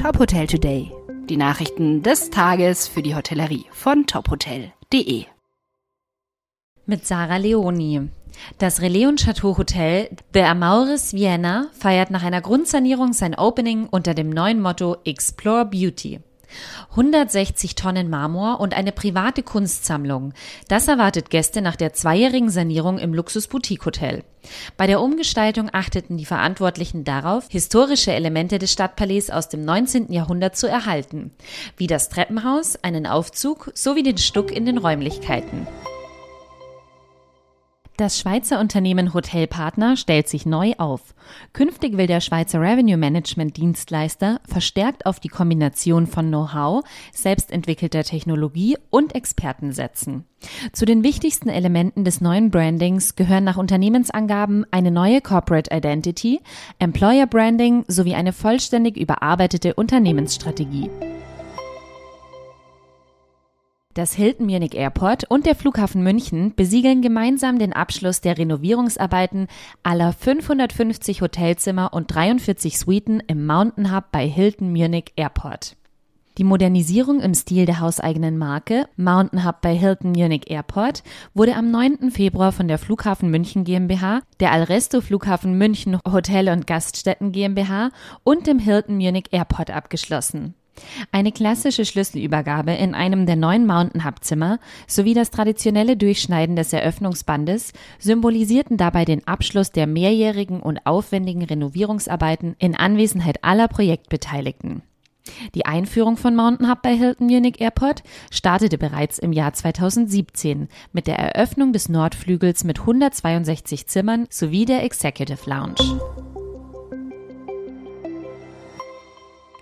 Top Hotel Today. Die Nachrichten des Tages für die Hotellerie von tophotel.de. Mit Sarah Leoni. Das Relais Chateau Hotel The Amauris Vienna feiert nach einer Grundsanierung sein Opening unter dem neuen Motto Explore Beauty. 160 Tonnen Marmor und eine private Kunstsammlung. Das erwartet Gäste nach der zweijährigen Sanierung im Luxus Boutique Hotel. Bei der Umgestaltung achteten die Verantwortlichen darauf, historische Elemente des Stadtpalais aus dem 19. Jahrhundert zu erhalten, wie das Treppenhaus, einen Aufzug sowie den Stuck in den Räumlichkeiten. Das Schweizer Unternehmen Hotelpartner stellt sich neu auf. Künftig will der Schweizer Revenue Management Dienstleister verstärkt auf die Kombination von Know-how, selbstentwickelter Technologie und Experten setzen. Zu den wichtigsten Elementen des neuen Brandings gehören nach Unternehmensangaben eine neue Corporate Identity, Employer Branding sowie eine vollständig überarbeitete Unternehmensstrategie. Das Hilton Munich Airport und der Flughafen München besiegeln gemeinsam den Abschluss der Renovierungsarbeiten aller 550 Hotelzimmer und 43 Suiten im Mountain Hub bei Hilton Munich Airport. Die Modernisierung im Stil der hauseigenen Marke Mountain Hub bei Hilton Munich Airport wurde am 9. Februar von der Flughafen München GmbH, der Alresto Flughafen München Hotel und Gaststätten GmbH und dem Hilton Munich Airport abgeschlossen. Eine klassische Schlüsselübergabe in einem der neuen Mountain Hub Zimmer sowie das traditionelle Durchschneiden des Eröffnungsbandes symbolisierten dabei den Abschluss der mehrjährigen und aufwendigen Renovierungsarbeiten in Anwesenheit aller Projektbeteiligten. Die Einführung von Mountain Hub bei Hilton Munich Airport startete bereits im Jahr 2017 mit der Eröffnung des Nordflügels mit 162 Zimmern sowie der Executive Lounge.